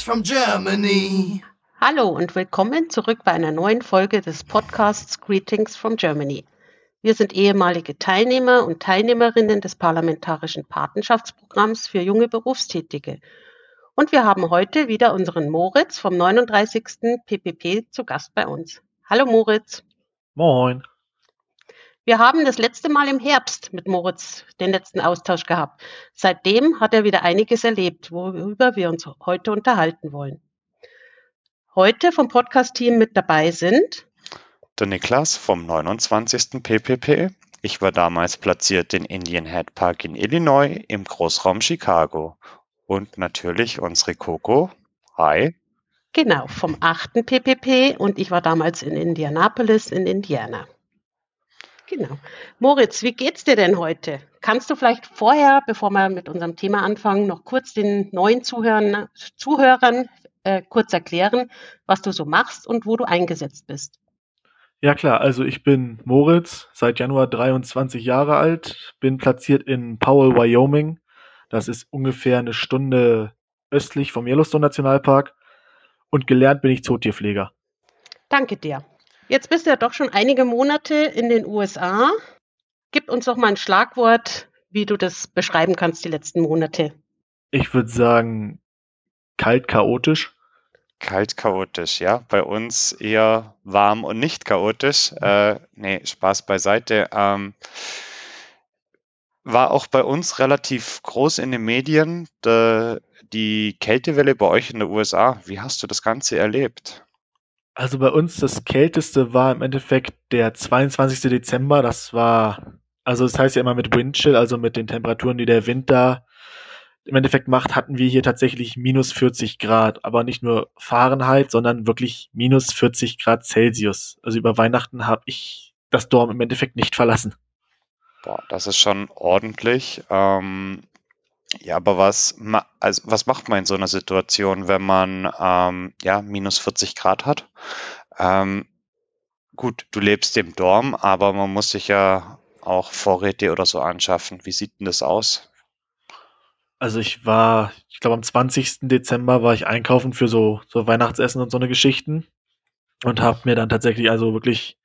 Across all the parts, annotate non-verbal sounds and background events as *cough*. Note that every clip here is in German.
Greetings from Germany. Hallo und willkommen zurück bei einer neuen Folge des Podcasts Greetings from Germany. Wir sind ehemalige Teilnehmer und Teilnehmerinnen des Parlamentarischen Patenschaftsprogramms für junge Berufstätige. Und wir haben heute wieder unseren Moritz vom 39. PPP zu Gast bei uns. Hallo Moritz. Moin. Wir haben das letzte Mal im Herbst mit Moritz den letzten Austausch gehabt. Seitdem hat er wieder einiges erlebt, worüber wir uns heute unterhalten wollen. Heute vom Podcast-Team mit dabei sind der Niklas vom 29. PPP. Ich war damals platziert in Indian Head Park in Illinois im Großraum Chicago. Und natürlich unsere Coco. Hi. Genau, vom 8. PPP und ich war damals in Indianapolis in Indiana. Genau. Moritz, wie geht's dir denn heute? Kannst du vielleicht vorher, bevor wir mit unserem Thema anfangen, noch kurz den neuen Zuhörern, Zuhörern äh, kurz erklären, was du so machst und wo du eingesetzt bist? Ja klar, also ich bin Moritz, seit Januar 23 Jahre alt, bin platziert in Powell, Wyoming. Das ist ungefähr eine Stunde östlich vom Yellowstone Nationalpark und gelernt bin ich Zootierpfleger. Danke dir. Jetzt bist du ja doch schon einige Monate in den USA. Gib uns doch mal ein Schlagwort, wie du das beschreiben kannst, die letzten Monate. Ich würde sagen, kalt chaotisch. Kalt chaotisch, ja. Bei uns eher warm und nicht chaotisch. Äh, nee, Spaß beiseite. Ähm, war auch bei uns relativ groß in den Medien, de, die Kältewelle bei euch in den USA. Wie hast du das Ganze erlebt? Also bei uns das kälteste war im Endeffekt der 22. Dezember. Das war, also das heißt ja immer mit Windchill, also mit den Temperaturen, die der Wind da im Endeffekt macht, hatten wir hier tatsächlich minus 40 Grad. Aber nicht nur Fahrenheit, sondern wirklich minus 40 Grad Celsius. Also über Weihnachten habe ich das Dorm im Endeffekt nicht verlassen. Boah, das ist schon ordentlich. Ähm, ja, aber was, also was macht man in so einer Situation, wenn man ähm, ja minus 40 Grad hat? Ähm, gut, du lebst im Dorm, aber man muss sich ja auch Vorräte oder so anschaffen. Wie sieht denn das aus? Also ich war, ich glaube am 20. Dezember war ich einkaufen für so, so Weihnachtsessen und so eine Geschichten und habe mir dann tatsächlich also wirklich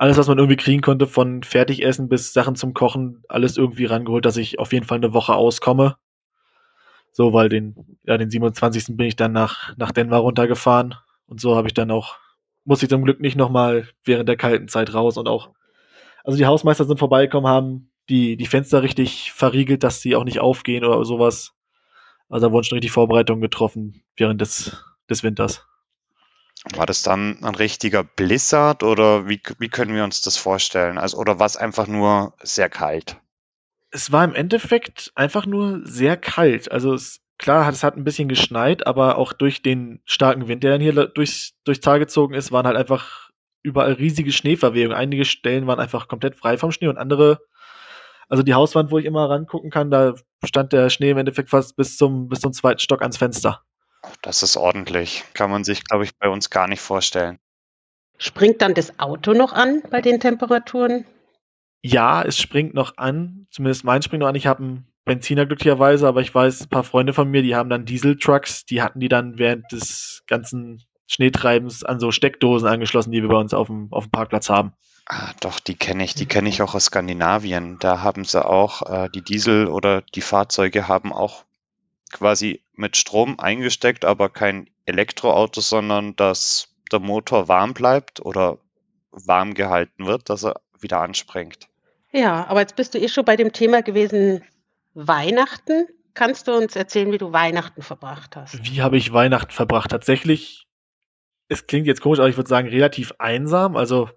alles, was man irgendwie kriegen konnte, von Fertigessen bis Sachen zum Kochen, alles irgendwie rangeholt, dass ich auf jeden Fall eine Woche auskomme. So, weil den, ja, den 27. bin ich dann nach, nach Denver runtergefahren. Und so habe ich dann auch, muss ich zum Glück nicht nochmal während der kalten Zeit raus und auch, also die Hausmeister sind vorbeigekommen, haben die, die Fenster richtig verriegelt, dass sie auch nicht aufgehen oder sowas. Also da wurden schon richtig Vorbereitungen getroffen während des, des Winters. War das dann ein richtiger Blizzard oder wie, wie können wir uns das vorstellen? Also, oder war es einfach nur sehr kalt? Es war im Endeffekt einfach nur sehr kalt. Also es, klar, es hat ein bisschen geschneit, aber auch durch den starken Wind, der dann hier durchs, durchs Tal gezogen ist, waren halt einfach überall riesige Schneeverwehungen. Einige Stellen waren einfach komplett frei vom Schnee und andere, also die Hauswand, wo ich immer rangucken kann, da stand der Schnee im Endeffekt fast bis zum, bis zum zweiten Stock ans Fenster. Das ist ordentlich. Kann man sich, glaube ich, bei uns gar nicht vorstellen. Springt dann das Auto noch an bei den Temperaturen? Ja, es springt noch an. Zumindest mein springt noch an. Ich habe einen Benziner glücklicherweise, aber ich weiß, ein paar Freunde von mir, die haben dann Dieseltrucks, die hatten die dann während des ganzen Schneetreibens an so Steckdosen angeschlossen, die wir bei uns auf dem, auf dem Parkplatz haben. Ah, doch, die kenne ich. Die kenne ich auch aus Skandinavien. Da haben sie auch, äh, die Diesel oder die Fahrzeuge haben auch quasi mit Strom eingesteckt, aber kein Elektroauto, sondern dass der Motor warm bleibt oder warm gehalten wird, dass er wieder anspringt. Ja, aber jetzt bist du eh schon bei dem Thema gewesen Weihnachten. Kannst du uns erzählen, wie du Weihnachten verbracht hast? Wie habe ich Weihnachten verbracht? Tatsächlich, es klingt jetzt komisch, aber ich würde sagen relativ einsam. Also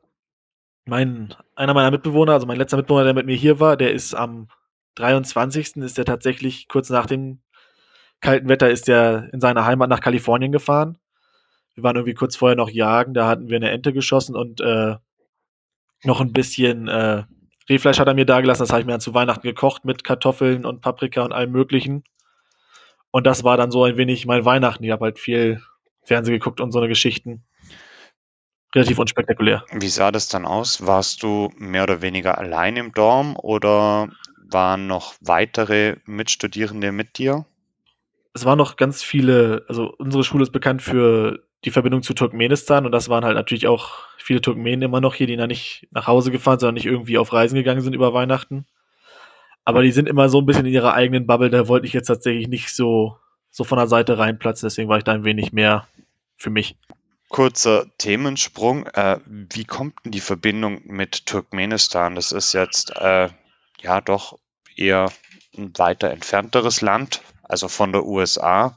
mein, einer meiner Mitbewohner, also mein letzter Mitbewohner, der mit mir hier war, der ist am 23. ist der tatsächlich kurz nach dem kalten Wetter ist er in seiner Heimat nach Kalifornien gefahren. Wir waren irgendwie kurz vorher noch jagen, da hatten wir eine Ente geschossen und äh, noch ein bisschen äh, Rehfleisch hat er mir da gelassen, das habe ich mir dann zu Weihnachten gekocht mit Kartoffeln und Paprika und allem möglichen. Und das war dann so ein wenig mein Weihnachten. Ich habe halt viel Fernsehen geguckt und so eine Geschichten. Relativ unspektakulär. Wie sah das dann aus? Warst du mehr oder weniger allein im Dorm oder waren noch weitere Mitstudierende mit dir? Es waren noch ganz viele, also unsere Schule ist bekannt für die Verbindung zu Turkmenistan und das waren halt natürlich auch viele Turkmenen immer noch hier, die da nicht nach Hause gefahren, sondern nicht irgendwie auf Reisen gegangen sind über Weihnachten. Aber die sind immer so ein bisschen in ihrer eigenen Bubble, da wollte ich jetzt tatsächlich nicht so, so von der Seite reinplatzen, deswegen war ich da ein wenig mehr für mich. Kurzer Themensprung. Äh, wie kommt denn die Verbindung mit Turkmenistan? Das ist jetzt äh, ja doch eher ein weiter entfernteres Land, also von der USA.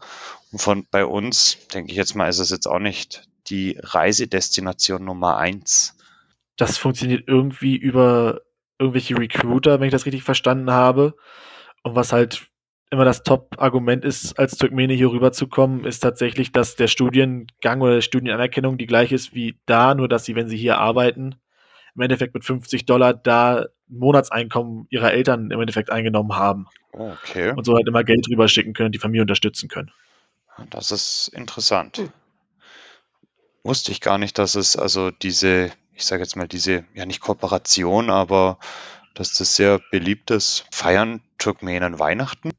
Und von bei uns, denke ich jetzt mal, ist es jetzt auch nicht die Reisedestination Nummer eins. Das funktioniert irgendwie über irgendwelche Recruiter, wenn ich das richtig verstanden habe. Und was halt immer das Top-Argument ist, als Turkmene hier rüberzukommen, ist tatsächlich, dass der Studiengang oder die Studienanerkennung die gleiche ist wie da, nur dass sie, wenn sie hier arbeiten, im Endeffekt mit 50 Dollar da Monatseinkommen ihrer Eltern im Endeffekt eingenommen haben. Okay. Und so halt immer Geld rüberschicken können, die Familie unterstützen können. Das ist interessant. Hm. Wusste ich gar nicht, dass es also diese, ich sage jetzt mal, diese, ja nicht Kooperation, aber dass das sehr beliebt ist. Feiern Turkmenen Weihnachten?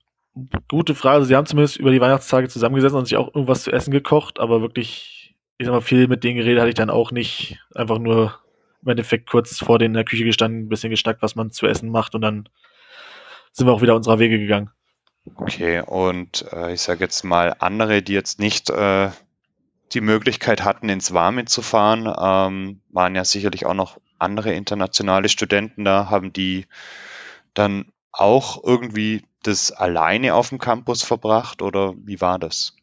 Gute Frage. Sie haben zumindest über die Weihnachtstage zusammengesessen und sich auch irgendwas zu essen gekocht, aber wirklich, ich sag mal, viel mit denen geredet hatte ich dann auch nicht. Einfach nur im Endeffekt kurz vor denen in der Küche gestanden, ein bisschen gestackt, was man zu essen macht und dann sind wir auch wieder unserer Wege gegangen. Okay, und äh, ich sage jetzt mal, andere, die jetzt nicht äh, die Möglichkeit hatten, ins Warme zu fahren, ähm, waren ja sicherlich auch noch andere internationale Studenten da, haben die dann auch irgendwie das alleine auf dem Campus verbracht oder wie war das?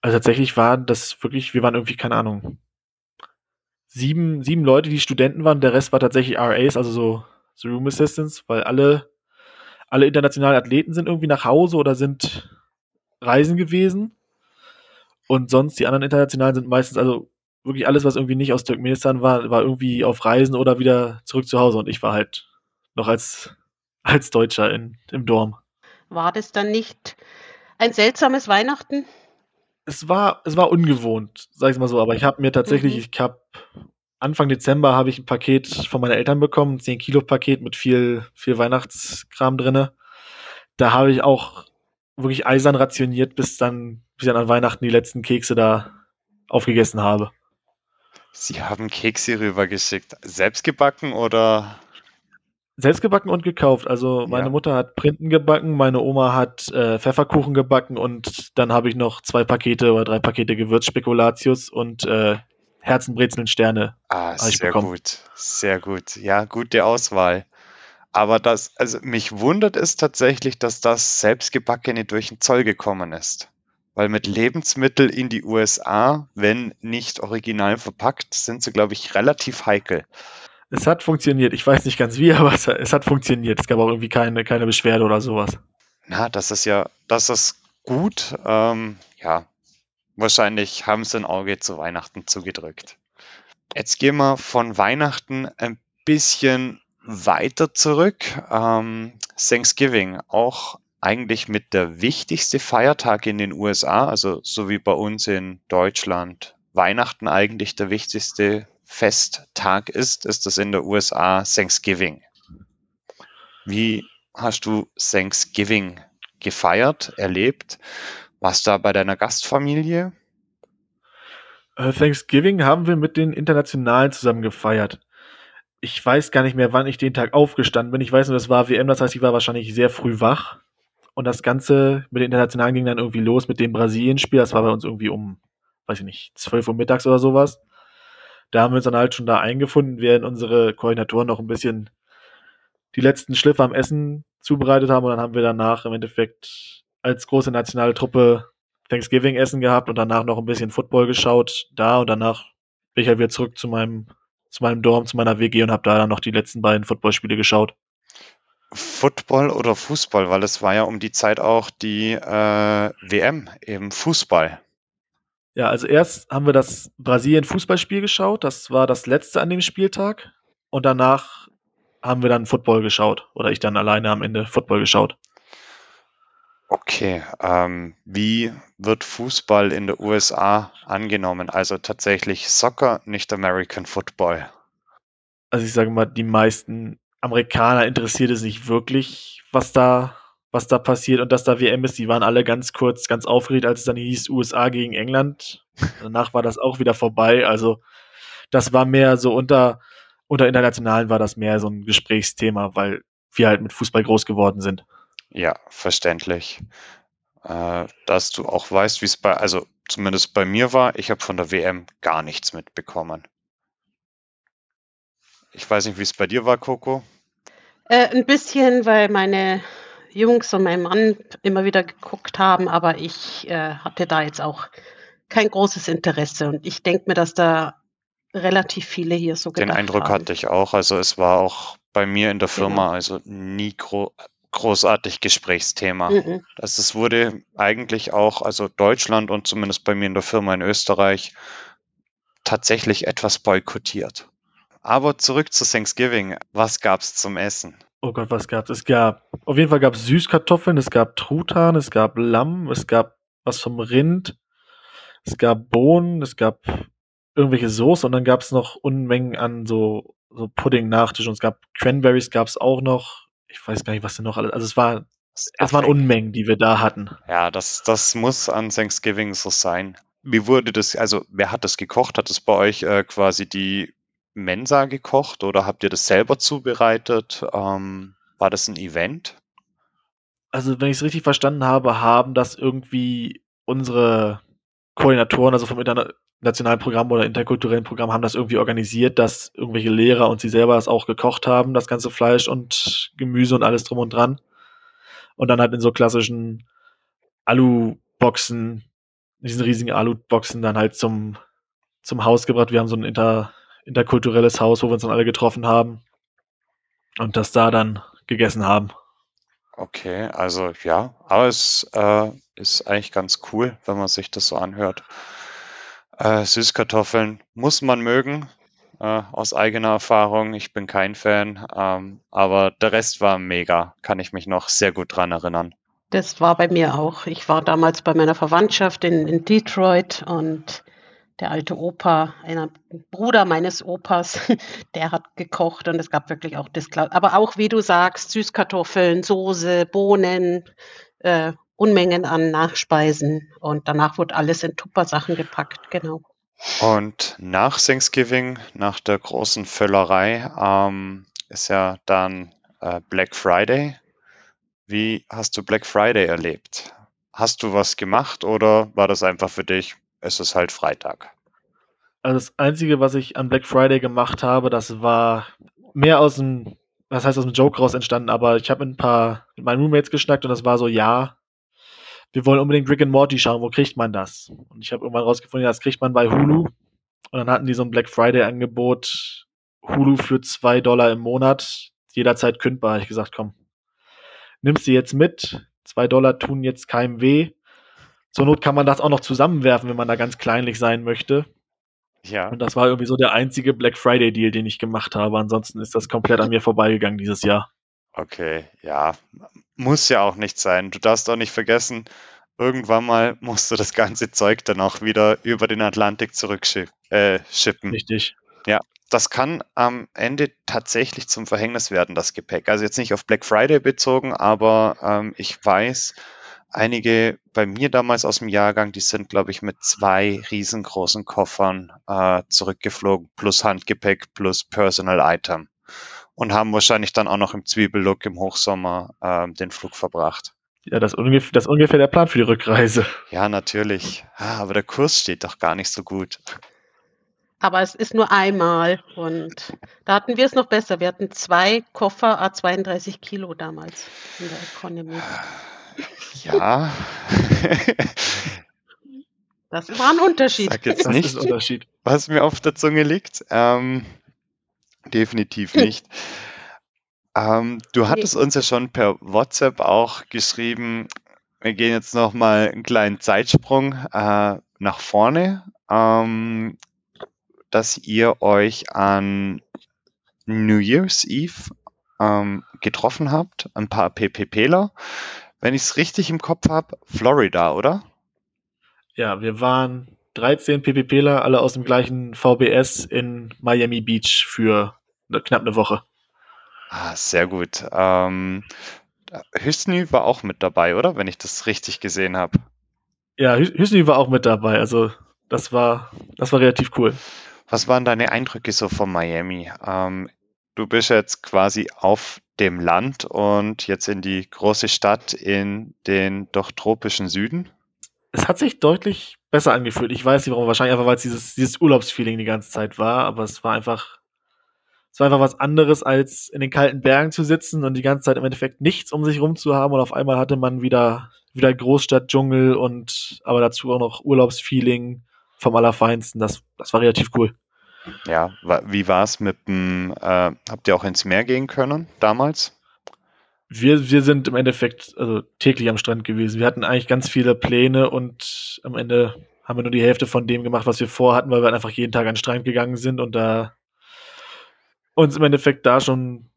Also tatsächlich war das wirklich, wir waren irgendwie, keine Ahnung, sieben, sieben Leute, die Studenten waren, der Rest war tatsächlich RAs, also so, so Room Assistants, weil alle alle internationalen Athleten sind irgendwie nach Hause oder sind reisen gewesen. Und sonst die anderen internationalen sind meistens, also wirklich alles, was irgendwie nicht aus Turkmenistan war, war irgendwie auf Reisen oder wieder zurück zu Hause. Und ich war halt noch als, als Deutscher in, im Dorm. War das dann nicht ein seltsames Weihnachten? Es war, es war ungewohnt, sag ich mal so, aber ich habe mir tatsächlich, mhm. ich habe Anfang Dezember habe ich ein Paket von meinen Eltern bekommen, ein 10 Kilo Paket mit viel, viel Weihnachtskram drinne. Da habe ich auch wirklich eisern rationiert, bis dann, bis dann an Weihnachten die letzten Kekse da aufgegessen habe. Sie haben Kekse rübergeschickt. Selbst gebacken oder? Selbst gebacken und gekauft. Also meine ja. Mutter hat Printen gebacken, meine Oma hat äh, Pfefferkuchen gebacken und dann habe ich noch zwei Pakete oder drei Pakete Gewürzspekulatius und äh, Herzenbrezeln Sterne. Ah, sehr bekommen. gut. Sehr gut. Ja, gute Auswahl. Aber das, also mich wundert es tatsächlich, dass das selbstgebackene durch den Zoll gekommen ist. Weil mit Lebensmitteln in die USA, wenn nicht original verpackt, sind sie, glaube ich, relativ heikel. Es hat funktioniert. Ich weiß nicht ganz wie, *laughs* aber es, es hat funktioniert. Es gab auch irgendwie keine, keine Beschwerde oder sowas. Na, das ist ja, das ist gut. Ähm, ja, Wahrscheinlich haben sie ein Auge zu Weihnachten zugedrückt. Jetzt gehen wir von Weihnachten ein bisschen weiter zurück. Ähm, Thanksgiving, auch eigentlich mit der wichtigste Feiertag in den USA, also so wie bei uns in Deutschland Weihnachten eigentlich der wichtigste Festtag ist, ist das in der USA Thanksgiving. Wie hast du Thanksgiving gefeiert, erlebt? Warst du da bei deiner Gastfamilie? Äh, Thanksgiving haben wir mit den Internationalen zusammen gefeiert. Ich weiß gar nicht mehr, wann ich den Tag aufgestanden bin. Ich weiß nur, das war WM, das heißt, ich war wahrscheinlich sehr früh wach. Und das Ganze mit den Internationalen ging dann irgendwie los mit dem Brasilien-Spiel. Das war bei uns irgendwie um, weiß ich nicht, 12 Uhr mittags oder sowas. Da haben wir uns dann halt schon da eingefunden, während unsere Koordinatoren noch ein bisschen die letzten Schliffe am Essen zubereitet haben. Und dann haben wir danach im Endeffekt als große nationale Truppe Thanksgiving Essen gehabt und danach noch ein bisschen Football geschaut da und danach bin ich halt wieder zurück zu meinem zu meinem Dorm, zu meiner WG und habe da dann noch die letzten beiden Footballspiele geschaut. Football oder Fußball, weil es war ja um die Zeit auch die äh, WM im Fußball. Ja, also erst haben wir das Brasilien-Fußballspiel geschaut, das war das letzte an dem Spieltag und danach haben wir dann Football geschaut oder ich dann alleine am Ende Football geschaut. Okay, ähm, wie wird Fußball in der USA angenommen? Also tatsächlich Soccer, nicht American Football. Also ich sage mal, die meisten Amerikaner interessiert es nicht wirklich, was da was da passiert und dass da WM ist. Die waren alle ganz kurz, ganz aufgeregt, als es dann hieß USA gegen England. Danach war das auch wieder vorbei. Also das war mehr so unter, unter Internationalen war das mehr so ein Gesprächsthema, weil wir halt mit Fußball groß geworden sind. Ja, verständlich. Äh, dass du auch weißt, wie es bei, also zumindest bei mir war, ich habe von der WM gar nichts mitbekommen. Ich weiß nicht, wie es bei dir war, Coco. Äh, ein bisschen, weil meine Jungs und mein Mann immer wieder geguckt haben, aber ich äh, hatte da jetzt auch kein großes Interesse. Und ich denke mir, dass da relativ viele hier so Den Eindruck haben. hatte ich auch. Also es war auch bei mir in der Firma Genau. also nie gro großartig Gesprächsthema. Mhm. Also es wurde eigentlich auch, also Deutschland und zumindest bei mir in der Firma in Österreich, tatsächlich etwas boykottiert. Aber zurück zu Thanksgiving. Was gab's zum Essen? Oh Gott, was gab's? Es gab, auf jeden Fall gab es Süßkartoffeln, es gab Truthahn, es gab Lamm, es gab was vom Rind, es gab Bohnen, es gab irgendwelche Soße und dann gab es noch Unmengen an so, so Pudding-Nachtisch und es gab Cranberries gab es auch noch. Ich weiß gar nicht, was denn noch alles. Also es war, es waren. Unmengen, die wir da hatten. Ja, das, das muss an Thanksgiving so sein. Wie wurde das, also wer hat das gekocht? Hat es bei euch äh, quasi die Mensa gekocht oder habt ihr das selber zubereitet? Ähm, war das ein Event? Also wenn ich es richtig verstanden habe, haben das irgendwie unsere Koordinatoren, also vom internationalen Programm oder interkulturellen Programm, haben das irgendwie organisiert, dass irgendwelche Lehrer und sie selber das auch gekocht haben, das ganze Fleisch und Gemüse und alles drum und dran. Und dann halt in so klassischen Alu-Boxen, diesen riesigen Alu-Boxen dann halt zum, zum Haus gebracht. Wir haben so ein inter, interkulturelles Haus, wo wir uns dann alle getroffen haben und das da dann gegessen haben. Okay, also ja, aber es äh, ist eigentlich ganz cool, wenn man sich das so anhört. Äh, Süßkartoffeln muss man mögen, äh, aus eigener Erfahrung. Ich bin kein Fan, ähm, aber der Rest war mega, kann ich mich noch sehr gut dran erinnern. Das war bei mir auch. Ich war damals bei meiner Verwandtschaft in, in Detroit und der alte Opa, einer Bruder meines Opas, *laughs* der hat gekocht und es gab wirklich auch. Kla- Aber auch, wie du sagst, Süßkartoffeln, Soße, Bohnen, äh, Unmengen an Nachspeisen und danach wurde alles in Tuppersachen gepackt. Genau. Und nach Thanksgiving, nach der großen Völlerei, ähm, ist ja dann äh, Black Friday. Wie hast du Black Friday erlebt? Hast du was gemacht oder war das einfach für dich, es ist halt Freitag? Also das Einzige, was ich an Black Friday gemacht habe, das war mehr aus dem, was heißt aus dem Joke raus entstanden, aber ich habe mit ein paar, mit meinen Roommates geschnackt und das war so, ja, wir wollen unbedingt Rick and Morty schauen, wo kriegt man das? Und ich habe irgendwann rausgefunden, das kriegt man bei Hulu. Und dann hatten die so ein Black Friday Angebot, Hulu für zwei Dollar im Monat, jederzeit kündbar. Ich gesagt, komm, nimmst du jetzt mit, zwei Dollar tun jetzt keinem weh. Zur Not kann man das auch noch zusammenwerfen, wenn man da ganz kleinlich sein möchte. Ja, Und das war irgendwie so der einzige Black Friday Deal, den ich gemacht habe. Ansonsten ist das komplett an mir vorbeigegangen dieses Jahr. okay, ja, muss ja auch nicht sein. Du darfst auch nicht vergessen, irgendwann mal musst du das ganze Zeug dann auch wieder über den Atlantik zurückschippen. Äh. Richtig. das kann am Ende tatsächlich zum Verhängnis werden, das Gepäck. Also jetzt nicht auf Black Friday bezogen, aber ähm, ich weiß, einige bei mir damals aus dem Jahrgang, die sind, glaube ich, mit zwei riesengroßen Koffern äh, zurückgeflogen, plus Handgepäck, plus Personal Item. Und haben wahrscheinlich dann auch noch im Zwiebellook im Hochsommer ähm, den Flug verbracht. Ja, das, ungef das ist ungefähr der Plan für die Rückreise. Ja, natürlich. Ah, aber der Kurs steht doch gar nicht so gut. Aber es ist nur einmal und da hatten wir es noch besser. Wir hatten zwei Koffer, a 32 Kilo damals in der Economy. Ja. Das war ein Unterschied. Sag jetzt Das nicht, ist ein Unterschied. was mir auf der Zunge liegt. Ähm, definitiv *laughs* nicht. Ähm, du hattest uns ja schon per WhatsApp auch geschrieben, wir gehen jetzt nochmal einen kleinen Zeitsprung äh, nach vorne, ähm, dass ihr euch an New Year's Eve ähm, getroffen habt, ein paar PPPler. Wenn ich es richtig im Kopf habe, Florida, oder? Ja, wir waren 13 PPPler, alle aus dem gleichen VBS in Miami Beach für eine, knapp eine Woche. Ah, sehr gut. Ähm, Hüsny war auch mit dabei, oder? Wenn ich das richtig gesehen habe. Ja, Hüsny war auch mit dabei. Also das war, das war relativ cool. Was waren deine Eindrücke so von Miami? Ähm, du bist jetzt quasi auf dem Land und jetzt in die große Stadt in den doch tropischen Süden. Es hat sich deutlich besser angefühlt. Ich weiß nicht warum, wahrscheinlich einfach, weil es dieses, dieses Urlaubsfeeling die ganze Zeit war, aber es war einfach, es war einfach was anderes, als in den kalten Bergen zu sitzen und die ganze Zeit im Endeffekt nichts um sich rum zu haben und auf einmal hatte man wieder, wieder Großstadt, Dschungel und aber dazu auch noch Urlaubsfeeling vom Allerfeinsten. Das, das war relativ cool. Ja, wie war es mit dem, äh, habt ihr auch ins Meer gehen können damals? Wir, wir sind im Endeffekt also täglich am Strand gewesen. Wir hatten eigentlich ganz viele Pläne und am Ende haben wir nur die Hälfte von dem gemacht, was wir vorhatten, weil wir einfach jeden Tag an den Strand gegangen sind und da uns im Endeffekt da schon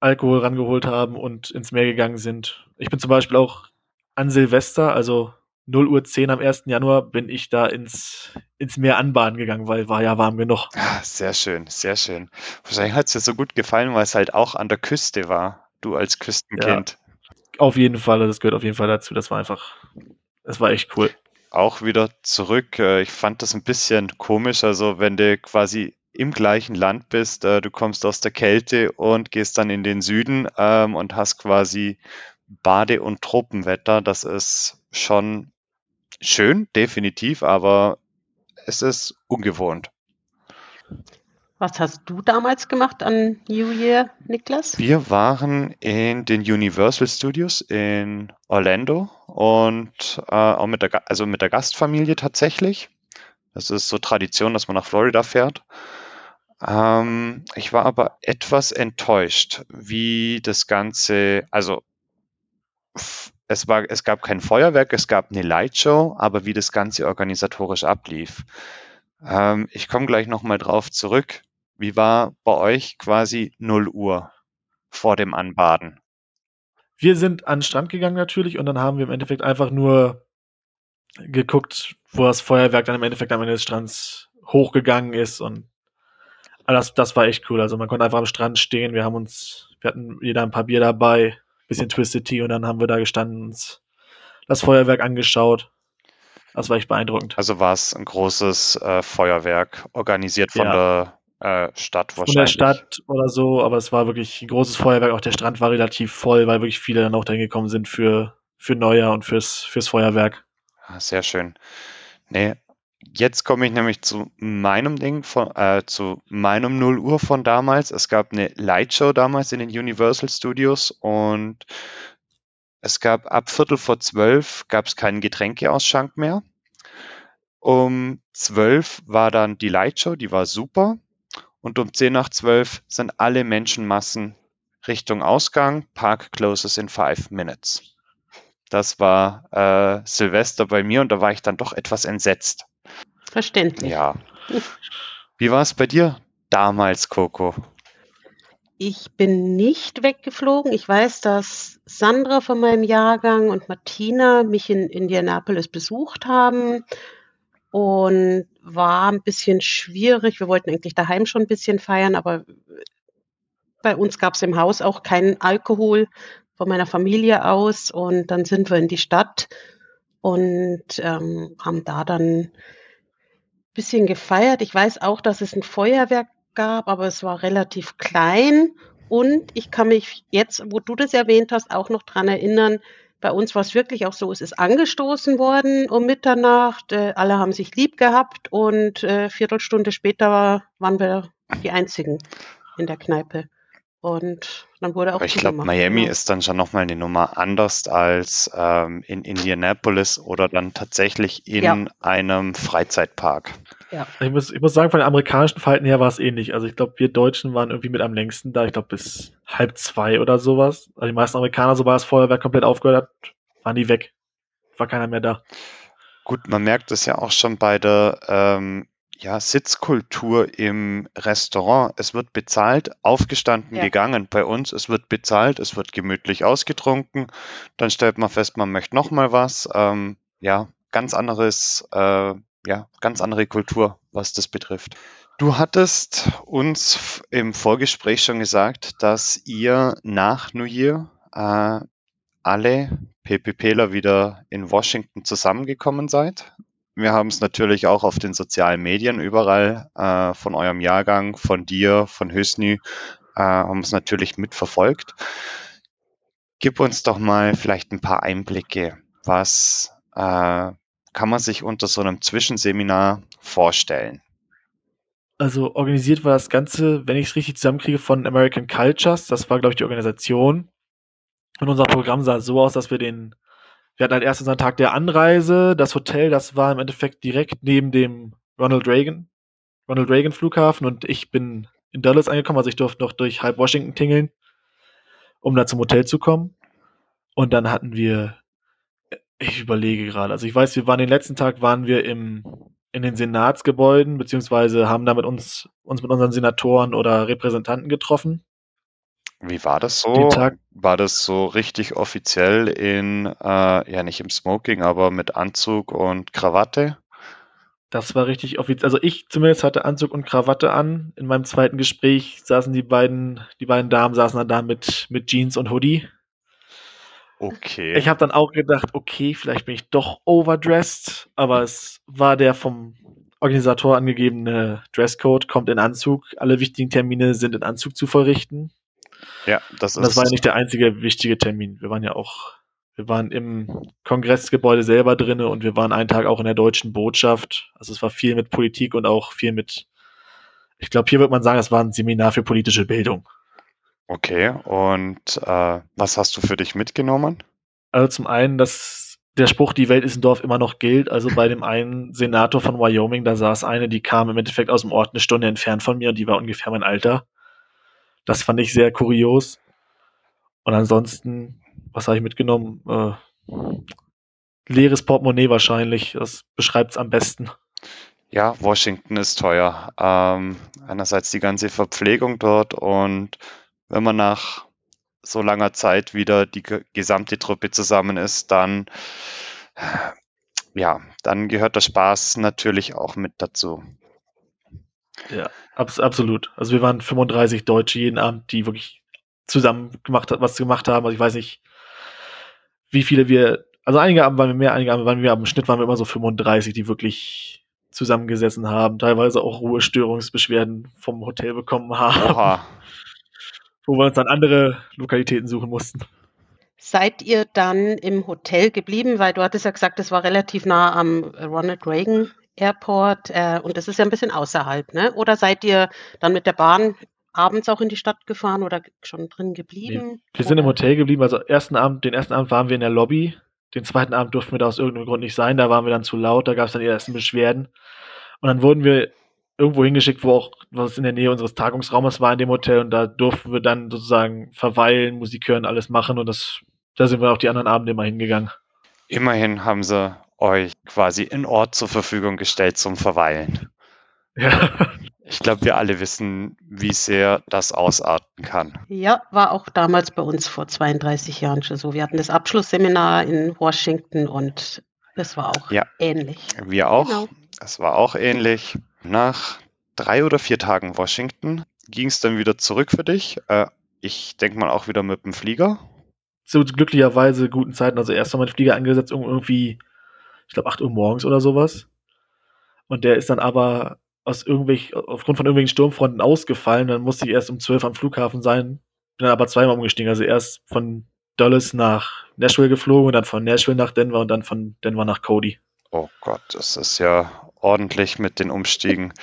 Alkohol rangeholt haben und ins Meer gegangen sind. Ich bin zum Beispiel auch an Silvester, also 0 Uhr 10 am 1. Januar, bin ich da ins, ins Meer anbaden gegangen, weil war ja warm genug. Ah, sehr schön, sehr schön. Wahrscheinlich hat es dir so gut gefallen, weil es halt auch an der Küste war, du als Küstenkind. Ja, auf jeden Fall, das gehört auf jeden Fall dazu. Das war einfach, das war echt cool. Auch wieder zurück. Äh, ich fand das ein bisschen komisch, also wenn du quasi im gleichen Land bist, äh, du kommst aus der Kälte und gehst dann in den Süden ähm, und hast quasi Bade- und Tropenwetter. Das ist schon schön, definitiv, aber es ist ungewohnt. Was hast du damals gemacht an New Year, Niklas? Wir waren in den Universal Studios in Orlando und äh, auch mit der, also mit der Gastfamilie tatsächlich. Das ist so Tradition, dass man nach Florida fährt. Ähm, ich war aber etwas enttäuscht, wie das Ganze, also es, war, es gab kein Feuerwerk, es gab eine Lightshow, aber wie das Ganze organisatorisch ablief. Ähm, ich komme gleich nochmal drauf zurück. Wie war bei euch quasi 0 Uhr vor dem Anbaden? Wir sind an den Strand gegangen natürlich und dann haben wir im Endeffekt einfach nur geguckt, wo das Feuerwerk dann im Endeffekt am Ende des Strands hochgegangen ist und das, das war echt cool. Also man konnte einfach am Strand stehen. Wir haben uns, wir hatten jeder ein paar Bier dabei, bisschen Twisted Tea und dann haben wir da gestanden und das Feuerwerk angeschaut. Das war echt beeindruckend. Also war es ein großes äh, Feuerwerk, organisiert von ja. der äh, Stadt wahrscheinlich. Von der Stadt oder so, aber es war wirklich ein großes Feuerwerk. Auch der Strand war relativ voll, weil wirklich viele dann auch dahin gekommen sind für, für Neujahr und fürs, fürs Feuerwerk. Ah, sehr schön. Nee, Jetzt komme ich nämlich zu meinem Ding, von, äh, zu meinem 0 Uhr von damals. Es gab eine Lightshow damals in den Universal Studios und es gab ab Viertel vor zwölf gab es keinen Getränkeausschank mehr. Um zwölf war dann die Lightshow, die war super. Und um zehn nach zwölf sind alle Menschenmassen Richtung Ausgang. Park closes in five minutes. Das war äh, Silvester bei mir und da war ich dann doch etwas entsetzt. Verständlich. Ja. Wie war es bei dir damals, Coco? Ich bin nicht weggeflogen. Ich weiß, dass Sandra von meinem Jahrgang und Martina mich in Indianapolis besucht haben und war ein bisschen schwierig. Wir wollten eigentlich daheim schon ein bisschen feiern, aber bei uns gab es im Haus auch keinen Alkohol von meiner Familie aus und dann sind wir in die Stadt und ähm, haben da dann bisschen gefeiert. Ich weiß auch, dass es ein Feuerwerk gab, aber es war relativ klein. Und ich kann mich jetzt, wo du das erwähnt hast, auch noch dran erinnern, bei uns war es wirklich auch so, es ist angestoßen worden um Mitternacht, äh, alle haben sich lieb gehabt und äh, Viertelstunde später waren wir die Einzigen in der Kneipe. Und dann wurde auch. Aber ich glaube, Miami genau. ist dann schon nochmal eine Nummer anders als ähm, in Indianapolis oder dann tatsächlich in ja. einem Freizeitpark. Ja. Ich muss, ich muss sagen, von den amerikanischen Verhalten her war es ähnlich. Also ich glaube, wir Deutschen waren irgendwie mit am längsten da. Ich glaube, bis halb zwei oder sowas. Also die meisten Amerikaner, sobald das Feuerwerk komplett aufgehört hat, waren die weg. War keiner mehr da. Gut, man merkt es ja auch schon bei der ähm, ja, Sitzkultur im Restaurant. Es wird bezahlt, aufgestanden, ja. gegangen. Bei uns, es wird bezahlt, es wird gemütlich ausgetrunken. Dann stellt man fest, man möchte noch mal was. Ähm, ja, ganz anderes, äh, ja, ganz andere Kultur, was das betrifft. Du hattest uns im Vorgespräch schon gesagt, dass ihr nach New Year äh, alle PPPler wieder in Washington zusammengekommen seid. Wir haben es natürlich auch auf den sozialen Medien überall äh, von eurem Jahrgang, von dir, von Hüsny, äh, haben es natürlich mitverfolgt. Gib uns doch mal vielleicht ein paar Einblicke. Was äh, kann man sich unter so einem Zwischenseminar vorstellen? Also organisiert war das Ganze, wenn ich es richtig zusammenkriege, von American Cultures. Das war, glaube ich, die Organisation. Und unser Programm sah so aus, dass wir den, wir hatten halt erst unseren Tag der Anreise. Das Hotel, das war im Endeffekt direkt neben dem Ronald Reagan, Ronald Reagan Flughafen und ich bin in Dallas angekommen, also ich durfte noch durch halb Washington tingeln, um da zum Hotel zu kommen. Und dann hatten wir, ich überlege gerade, also ich weiß, wir waren den letzten Tag waren wir im in den Senatsgebäuden, beziehungsweise haben da mit uns, uns mit unseren Senatoren oder Repräsentanten getroffen. Wie war das so? War das so richtig offiziell in, äh, ja nicht im Smoking, aber mit Anzug und Krawatte? Das war richtig offiziell. Also ich zumindest hatte Anzug und Krawatte an. In meinem zweiten Gespräch saßen die beiden, die beiden Damen saßen dann da mit, mit Jeans und Hoodie. Okay. Ich habe dann auch gedacht, okay, vielleicht bin ich doch overdressed, aber es war der vom Organisator angegebene Dresscode, kommt in Anzug. Alle wichtigen Termine sind in Anzug zu vollrichten. Ja, das ist. Das war ja nicht der einzige wichtige Termin. Wir waren ja auch, wir waren im Kongressgebäude selber drinne und wir waren einen Tag auch in der deutschen Botschaft. Also es war viel mit Politik und auch viel mit, ich glaube, hier wird man sagen, es war ein Seminar für politische Bildung. Okay, und äh, was hast du für dich mitgenommen? Also zum einen, dass der Spruch, die Welt ist ein Dorf, immer noch gilt. Also bei dem einen Senator von Wyoming, da saß eine, die kam im Endeffekt aus dem Ort eine Stunde entfernt von mir und die war ungefähr mein Alter. Das fand ich sehr kurios. Und ansonsten, was habe ich mitgenommen? Äh, leeres Portemonnaie wahrscheinlich. Das beschreibt es am besten. Ja, Washington ist teuer. Ähm, einerseits die ganze Verpflegung dort und wenn man nach so langer Zeit wieder die gesamte Truppe zusammen ist, dann ja, dann gehört der Spaß natürlich auch mit dazu. Ja, abs absolut. Also wir waren 35 Deutsche jeden Abend, die wirklich zusammen gemacht hat, was gemacht haben. Also ich weiß nicht, wie viele wir, also einige Abend waren wir mehr, einige Abend waren wir, aber im Schnitt waren wir immer so 35, die wirklich zusammengesessen haben, teilweise auch Ruhestörungsbeschwerden vom Hotel bekommen haben. Oha *laughs* wo wir uns dann andere Lokalitäten suchen mussten. Seid ihr dann im Hotel geblieben? Weil du hattest ja gesagt, das war relativ nah am Ronald Reagan Airport äh, und das ist ja ein bisschen außerhalb, ne? Oder seid ihr dann mit der Bahn abends auch in die Stadt gefahren oder schon drin geblieben? Nee, wir sind im Hotel geblieben. Also ersten Abend, den ersten Abend waren wir in der Lobby. Den zweiten Abend durften wir da aus irgendeinem Grund nicht sein. Da waren wir dann zu laut. Da gab es dann die ersten Beschwerden. Und dann wurden wir irgendwo hingeschickt, wo auch was in der Nähe unseres Tagungsraumes war in dem Hotel und da durften wir dann sozusagen verweilen, Musik hören, alles machen und das, da sind wir auch die anderen Abende immer hingegangen. Immerhin haben sie euch quasi in Ort zur Verfügung gestellt zum Verweilen. Ja. Ich glaube, wir alle wissen, wie sehr das ausarten kann. Ja, war auch damals bei uns vor 32 Jahren schon so. Wir hatten das Abschlussseminar in Washington und es war auch ja. ähnlich. Wir auch. Genau. Es war auch ähnlich. Nach drei oder vier Tagen Washington ging es dann wieder zurück für dich. Äh, ich denke mal auch wieder mit dem Flieger. Zu glücklicherweise guten Zeiten. Also erst mal den Flieger angesetzt, irgendwie, ich glaube, 8 Uhr morgens oder sowas. Und der ist dann aber aus irgendwelch, aufgrund von irgendwelchen Sturmfronten ausgefallen. Dann musste ich erst um 12 am Flughafen sein. Bin dann aber zweimal umgestiegen. Also erst von Dallas nach Nashville geflogen und dann von Nashville nach Denver und dann von Denver nach Cody. Oh Gott, das ist ja ordentlich mit den Umstiegen.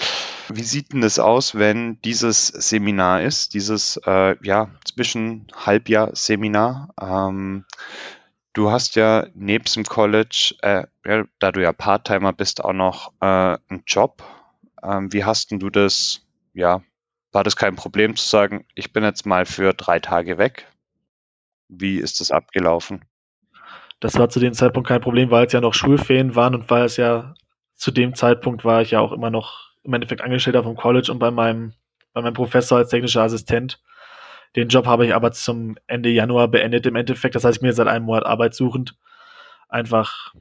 Wie sieht denn das aus, wenn dieses Seminar ist, dieses äh, ja, zwischen Halbjahr-Seminar? Ähm, du hast ja nebst dem College, äh, ja, da du ja Part-Timer bist, auch noch äh, einen Job. Ähm, wie hast denn du das, ja, war das kein Problem zu sagen, ich bin jetzt mal für drei Tage weg? Wie ist das abgelaufen? Das war zu dem Zeitpunkt kein Problem, weil es ja noch Schulferien waren und weil es ja zu dem Zeitpunkt war ich ja auch immer noch im Endeffekt Angestellter vom College und bei meinem, bei meinem Professor als technischer Assistent. Den Job habe ich aber zum Ende Januar beendet im Endeffekt. Das heißt, ich bin jetzt seit einem Monat arbeitssuchend. Einfach,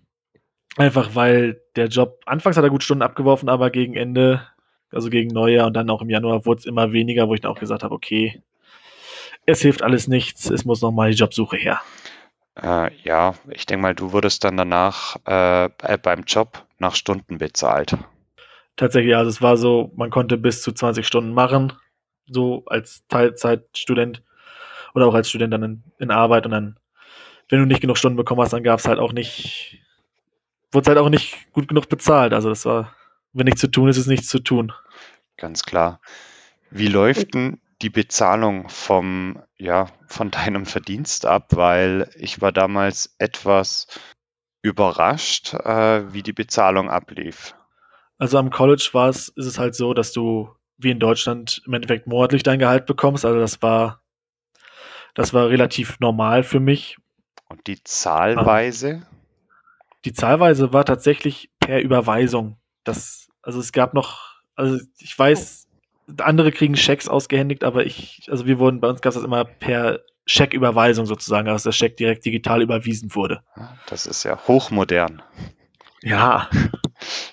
einfach weil der Job, anfangs hat er gut Stunden abgeworfen, aber gegen Ende, also gegen Neujahr und dann auch im Januar wurde es immer weniger, wo ich dann auch gesagt habe, okay, es hilft alles nichts, es muss nochmal die Jobsuche her. Äh, ja, ich denke mal, du wurdest dann danach äh, äh, beim Job nach Stunden bezahlt. Tatsächlich, also es war so, man konnte bis zu 20 Stunden machen, so als Teilzeitstudent oder auch als Student dann in, in Arbeit und dann, wenn du nicht genug Stunden bekommen hast, dann gab es halt auch nicht, wurde es halt auch nicht gut genug bezahlt. Also das war, wenn nichts zu tun ist, ist nichts zu tun. Ganz klar. Wie läuft denn die Bezahlung vom, ja, von deinem Verdienst ab? Weil ich war damals etwas überrascht, äh, wie die Bezahlung ablief. Also am College war es, ist es halt so, dass du wie in Deutschland im Endeffekt monatlich dein Gehalt bekommst. Also das war, das war relativ normal für mich. Und die Zahlweise? Die Zahlweise war tatsächlich per Überweisung. Das, also es gab noch, also ich weiß, andere kriegen Schecks ausgehändigt, aber ich, also wir wurden, bei uns gab es das immer per Schecküberweisung sozusagen, dass der Scheck direkt digital überwiesen wurde. Das ist ja hochmodern. Ja.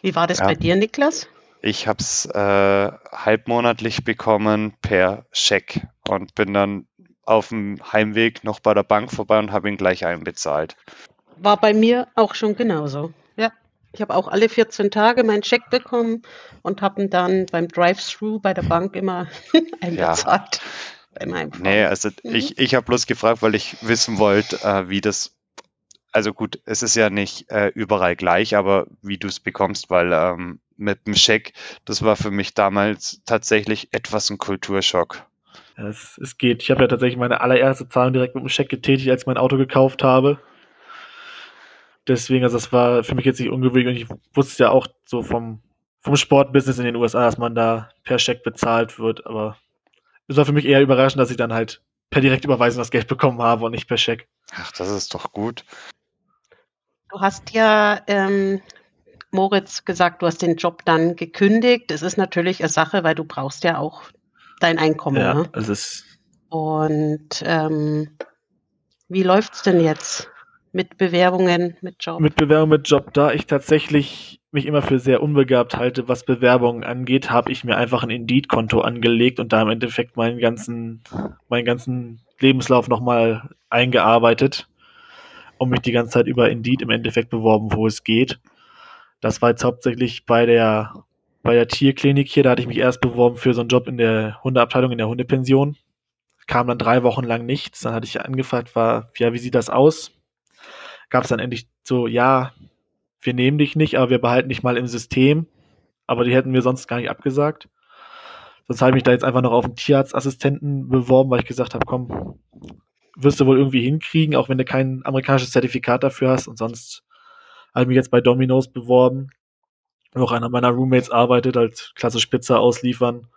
Wie war das ja. bei dir, Niklas? Ich habe es äh, halbmonatlich bekommen per Scheck und bin dann auf dem Heimweg noch bei der Bank vorbei und habe ihn gleich einbezahlt. War bei mir auch schon genauso. Ja, ich habe auch alle 14 Tage meinen Scheck bekommen und habe ihn dann beim Drive-Thru bei der Bank immer *laughs* einbezahlt. Ja. Bei meinem nee, also mhm. ich, ich habe bloß gefragt, weil ich wissen wollte, äh, wie das also gut, es ist ja nicht äh, überall gleich, aber wie du es bekommst, weil ähm, mit dem Scheck, das war für mich damals tatsächlich etwas ein Kulturschock. Ja, es, es geht. Ich habe ja tatsächlich meine allererste Zahlung direkt mit dem Scheck getätigt, als ich mein Auto gekauft habe. Deswegen, also das war für mich jetzt nicht ungewöhnlich und ich wusste ja auch so vom, vom Sportbusiness in den USA, dass man da per Scheck bezahlt wird, aber es war für mich eher überraschend, dass ich dann halt per Direktüberweisung das Geld *laughs* bekommen habe und nicht per Scheck. Ach, das ist doch gut. Du hast ja, ähm, Moritz, gesagt, du hast den Job dann gekündigt. Es ist natürlich eine Sache, weil du brauchst ja auch dein Einkommen. Ja, ne? es ist. Und ähm, wie läuft's denn jetzt mit Bewerbungen, mit Job? Mit Bewerbungen, mit Job, da ich tatsächlich mich immer für sehr unbegabt halte, was Bewerbungen angeht, habe ich mir einfach ein Indeed-Konto angelegt und da im Endeffekt meinen ganzen, meinen ganzen Lebenslauf nochmal eingearbeitet und mich die ganze Zeit über Indeed im Endeffekt beworben, wo es geht. Das war jetzt hauptsächlich bei der, bei der Tierklinik hier. Da hatte ich mich erst beworben für so einen Job in der Hundeabteilung, in der Hundepension. Kam dann drei Wochen lang nichts. Dann hatte ich angefragt, war, ja, wie sieht das aus? Gab es dann endlich so, ja, wir nehmen dich nicht, aber wir behalten dich mal im System. Aber die hätten mir sonst gar nicht abgesagt. Sonst habe ich mich da jetzt einfach noch auf einen Tierarztassistenten beworben, weil ich gesagt habe, komm, wirst du wohl irgendwie hinkriegen, auch wenn du kein amerikanisches Zertifikat dafür hast. Und sonst habe ich mich jetzt bei Domino's beworben. Noch einer meiner Roommates arbeitet, als klassisch Pizza ausliefern.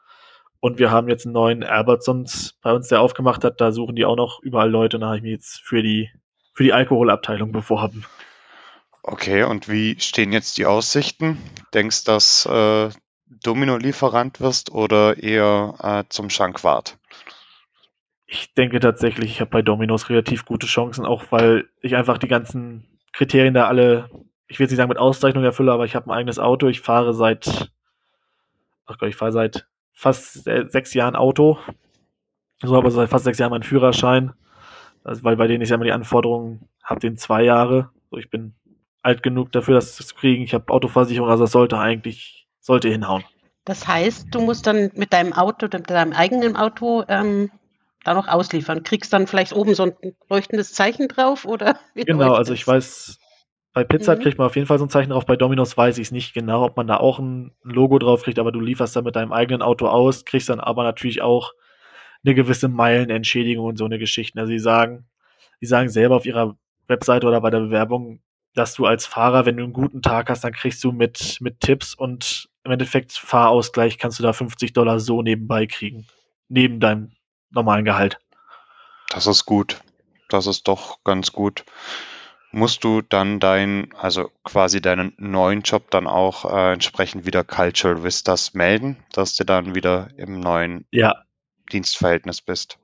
Und wir haben jetzt einen neuen Albertsons bei uns, der aufgemacht hat. Da suchen die auch noch überall Leute. Und da habe ich mich jetzt für die, für die Alkoholabteilung beworben. Okay, und wie stehen jetzt die Aussichten? Denkst du, dass äh, Domino-Lieferant wirst oder eher äh, zum Schankwart? Ich denke tatsächlich, ich habe bei Dominos relativ gute Chancen, auch weil ich einfach die ganzen Kriterien da alle, ich will jetzt nicht sagen mit Auszeichnung erfülle, aber ich habe ein eigenes Auto. Ich fahre seit, ach Gott, ich fahre seit fast sechs Jahren Auto. So habe seit fast sechs Jahren meinen Führerschein. Also, weil bei denen ich ja immer die Anforderungen habe, den zwei Jahre. So, ich bin alt genug dafür, das zu kriegen. Ich habe Autoversicherung, also das sollte eigentlich, sollte hinhauen. Das heißt, du musst dann mit deinem Auto, mit deinem eigenen Auto ähm, da noch ausliefern. Kriegst dann vielleicht oben so ein leuchtendes Zeichen drauf oder? *laughs* genau, also ich weiß, bei Pizza mhm. kriegt man auf jeden Fall so ein Zeichen drauf. Bei Domino's weiß ich es nicht genau, ob man da auch ein Logo drauf kriegt, aber du lieferst dann mit deinem eigenen Auto aus, kriegst dann aber natürlich auch eine gewisse Meilenentschädigung und so eine Geschichte. Also sie sagen, sie sagen selber auf ihrer Webseite oder bei der Bewerbung, dass du als Fahrer, wenn du einen guten Tag hast, dann kriegst du mit, mit Tipps und im Endeffekt Fahrausgleich kannst du da 50 Dollar so nebenbei kriegen. Neben deinem normalen Gehalt. Das ist gut. Das ist doch ganz gut. Musst du dann dein, also quasi deinen neuen Job dann auch äh, entsprechend wieder Cultural Vistas melden, dass du dann wieder im neuen ja. Dienstverhältnis bist?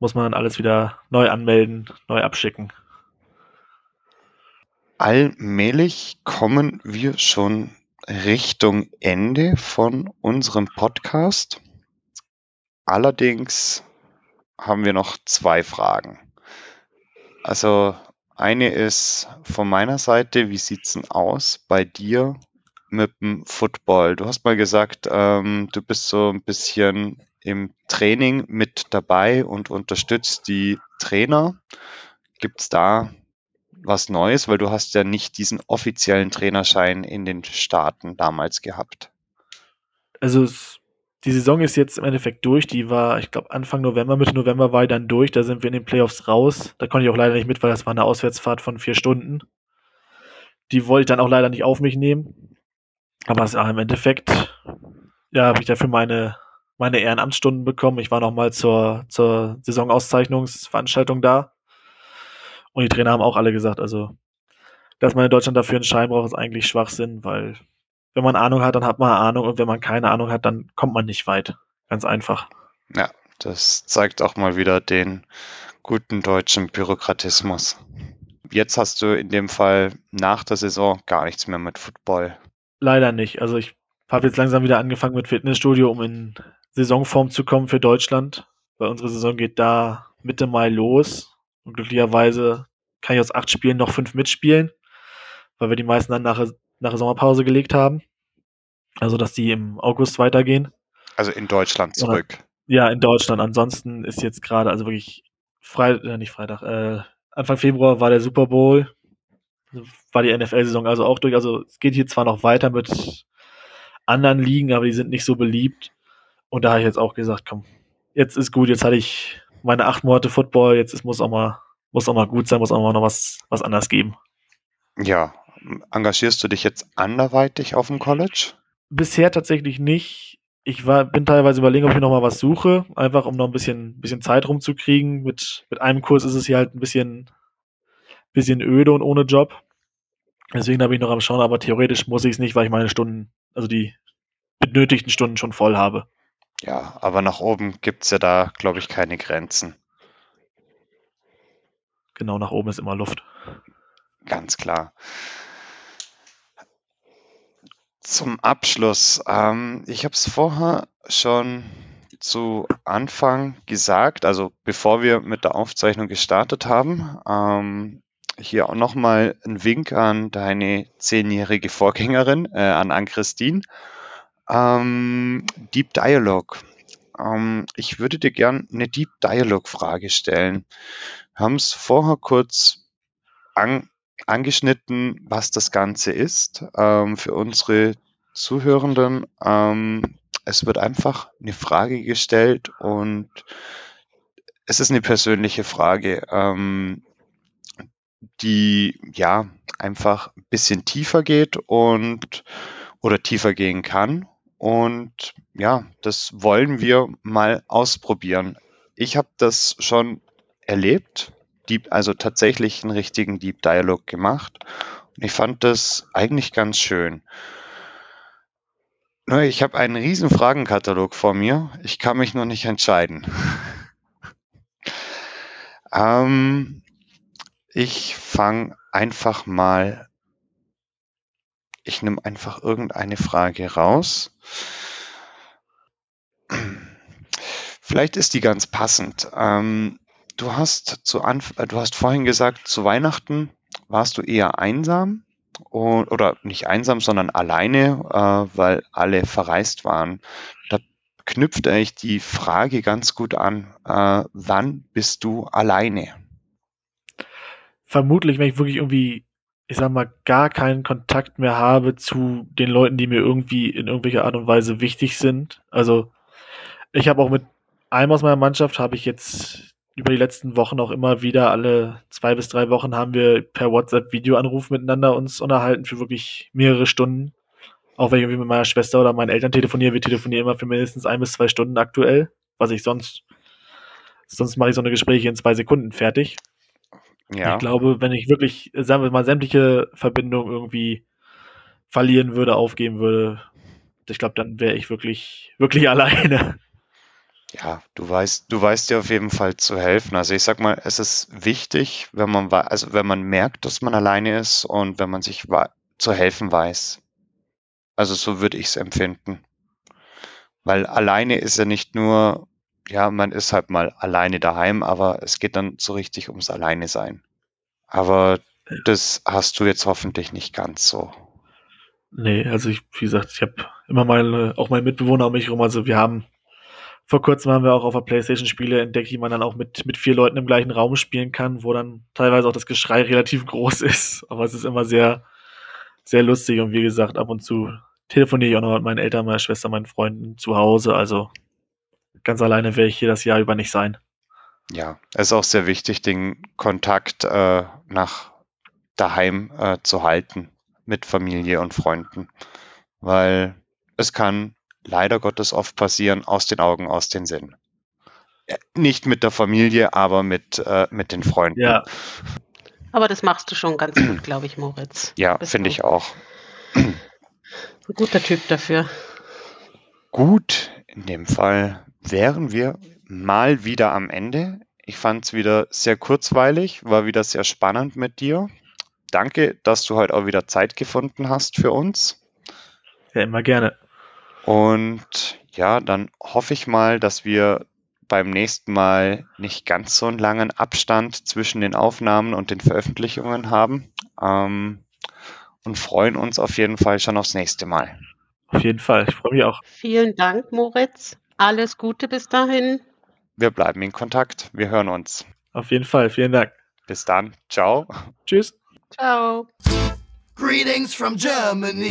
Muss man dann alles wieder neu anmelden, neu abschicken. Allmählich kommen wir schon Richtung Ende von unserem Podcast. Allerdings haben wir noch zwei Fragen. Also eine ist von meiner Seite, wie sieht's denn aus bei dir mit dem Football? Du hast mal gesagt, ähm, du bist so ein bisschen im Training mit dabei und unterstützt die Trainer. Gibt's da was Neues? Weil du hast ja nicht diesen offiziellen Trainerschein in den Staaten damals gehabt. Also es, die Saison ist jetzt im Endeffekt durch. Die war, ich glaube, Anfang November, Mitte November war die dann durch. Da sind wir in den Playoffs raus. Da konnte ich auch leider nicht mit, weil das war eine Auswärtsfahrt von vier Stunden. Die wollte ich dann auch leider nicht auf mich nehmen. Aber es, im Endeffekt, ja, habe ich dafür meine, meine Ehrenamtsstunden bekommen. Ich war nochmal zur, zur Saisonauszeichnungsveranstaltung da. Und die Trainer haben auch alle gesagt, also, dass man in Deutschland dafür einen Schein braucht, ist eigentlich Schwachsinn, weil wenn man Ahnung hat, dann hat man Ahnung und wenn man keine Ahnung hat, dann kommt man nicht weit. Ganz einfach. Ja, das zeigt auch mal wieder den guten deutschen Bürokratismus. Jetzt hast du in dem Fall nach der Saison gar nichts mehr mit Football. Leider nicht. Also ich habe jetzt langsam wieder angefangen mit Fitnessstudio, um in Saisonform zu kommen für Deutschland. Weil unsere Saison geht da Mitte Mai los. Und glücklicherweise kann ich aus acht Spielen noch fünf mitspielen, weil wir die meisten dann nach, nach der Sommerpause gelegt haben. Also, dass die im August weitergehen. Also in Deutschland zurück. Ja, in Deutschland. Ansonsten ist jetzt gerade, also wirklich Freitag, äh, nicht Freitag, äh, Anfang Februar war der Super Bowl, also war die NFL-Saison also auch durch. Also es geht hier zwar noch weiter mit anderen Ligen, aber die sind nicht so beliebt. Und da habe ich jetzt auch gesagt, komm, jetzt ist gut, jetzt hatte ich meine acht Monate Football, jetzt ist, muss auch mal, muss auch mal gut sein, muss auch mal noch was, was anderes geben. Ja, engagierst du dich jetzt anderweitig auf dem College? Bisher tatsächlich nicht. Ich war, bin teilweise überlegen, ob ich noch mal was suche, einfach um noch ein bisschen, bisschen Zeit rumzukriegen. Mit, mit einem Kurs ist es hier halt ein bisschen, bisschen öde und ohne Job. Deswegen habe ich noch am Schauen, aber theoretisch muss ich es nicht, weil ich meine Stunden, also die benötigten Stunden schon voll habe. Ja, aber nach oben gibt es ja da, glaube ich, keine Grenzen. Genau, nach oben ist immer Luft. Ganz klar. Zum Abschluss, ähm, ich habe es vorher schon zu Anfang gesagt, also bevor wir mit der Aufzeichnung gestartet haben, ähm, hier auch nochmal ein Wink an deine zehnjährige Vorgängerin, äh, an Ann-Christine. Ähm, Deep Dialog. Ähm, ich würde dir gern eine Deep Dialog Frage stellen. Wir haben es vorher kurz an, angeschnitten, was das Ganze ist ähm, für unsere Zuhörenden. Ähm, es wird einfach eine Frage gestellt und es ist eine persönliche Frage, ähm, die ja einfach ein bisschen tiefer geht und oder tiefer gehen kann und ja, das wollen wir mal ausprobieren. Ich habe das schon erlebt, Deep, also tatsächlich einen richtigen Deep Dialog gemacht. Und ich fand das eigentlich ganz schön. Nur ich habe einen riesen Fragenkatalog vor mir. Ich kann mich noch nicht entscheiden. *laughs* ähm, ich fange einfach mal ich nehme einfach irgendeine Frage raus. *clears throat* Vielleicht ist die ganz passend. Ähm, du hast zu Anf äh, du hast vorhin gesagt, zu Weihnachten warst du eher einsam und, oder nicht einsam, sondern alleine, äh, weil alle verreist waren. Da knüpft eigentlich die Frage ganz gut an. Äh, wann bist du alleine? Vermutlich, wenn ich wirklich irgendwie ich sag mal, gar keinen Kontakt mehr habe zu den Leuten, die mir irgendwie in irgendwelcher Art und Weise wichtig sind. Also ich habe auch mit einem aus meiner Mannschaft habe ich jetzt über die letzten Wochen auch immer wieder alle zwei bis drei Wochen haben wir per WhatsApp Videoanruf miteinander uns unterhalten für wirklich mehrere Stunden. Auch wenn ich irgendwie mit meiner Schwester oder meinen Eltern telefoniere, wir telefonieren immer für mindestens ein bis zwei Stunden aktuell, was ich sonst sonst mache ich so eine Gespräche in zwei Sekunden fertig. Ja. Ich glaube, wenn ich wirklich, sagen wir mal, sämtliche Verbindungen irgendwie verlieren würde, aufgeben würde, ich glaube, dann wäre ich wirklich, wirklich *laughs* alleine. Ja, du weißt, du weißt dir auf jeden Fall zu helfen. Also ich sag mal, es ist wichtig, wenn man also wenn man merkt, dass man alleine ist und wenn man sich zu helfen weiß. Also so würde ich es empfinden. Weil alleine ist ja nicht nur ja, man ist halt mal alleine daheim, aber es geht dann so richtig ums Alleine sein. Aber das hast du jetzt hoffentlich nicht ganz so. Nee, also ich, wie gesagt, ich habe immer mal auch meine Mitbewohner um mich rum. Also wir haben vor kurzem haben wir auch auf der Playstation Spiele entdeckt, die man dann auch mit, mit vier Leuten im gleichen Raum spielen kann, wo dann teilweise auch das Geschrei relativ groß *laughs* ist. Aber es ist immer sehr, sehr lustig und wie gesagt, ab und zu telefoniere ich auch noch mit meinen Eltern, meiner Schwester, meinen Freunden zu Hause. Also ganz alleine werde ich hier das Jahr über nicht sein. Ja, es ist auch sehr wichtig, den Kontakt äh, nach daheim äh, zu halten mit Familie und Freunden, weil es kann leider Gottes oft passieren, aus den Augen, aus den Sinn. Nicht mit der Familie, aber mit, äh, mit den Freunden. Ja. Aber das machst du schon ganz gut, glaube ich, Moritz. Ja, finde ich auch. Ein guter Typ dafür. Gut, in dem Fall wären wir mal wieder am Ende. Ich fand es wieder sehr kurzweilig, war wieder sehr spannend mit dir. Danke, dass du heute auch wieder Zeit gefunden hast für uns. Ja, immer gerne. Und ja, dann hoffe ich mal, dass wir beim nächsten Mal nicht ganz so einen langen Abstand zwischen den Aufnahmen und den Veröffentlichungen haben. Ähm, und freuen uns auf jeden Fall schon aufs nächste Mal. Auf jeden Fall, ich freue mich auch. Vielen Dank, Moritz. Alles Gute bis dahin. Wir bleiben in Kontakt. Wir hören uns. Auf jeden Fall, vielen Dank. Bis dann. Ciao. Tschüss. Ciao. Greetings from Germany.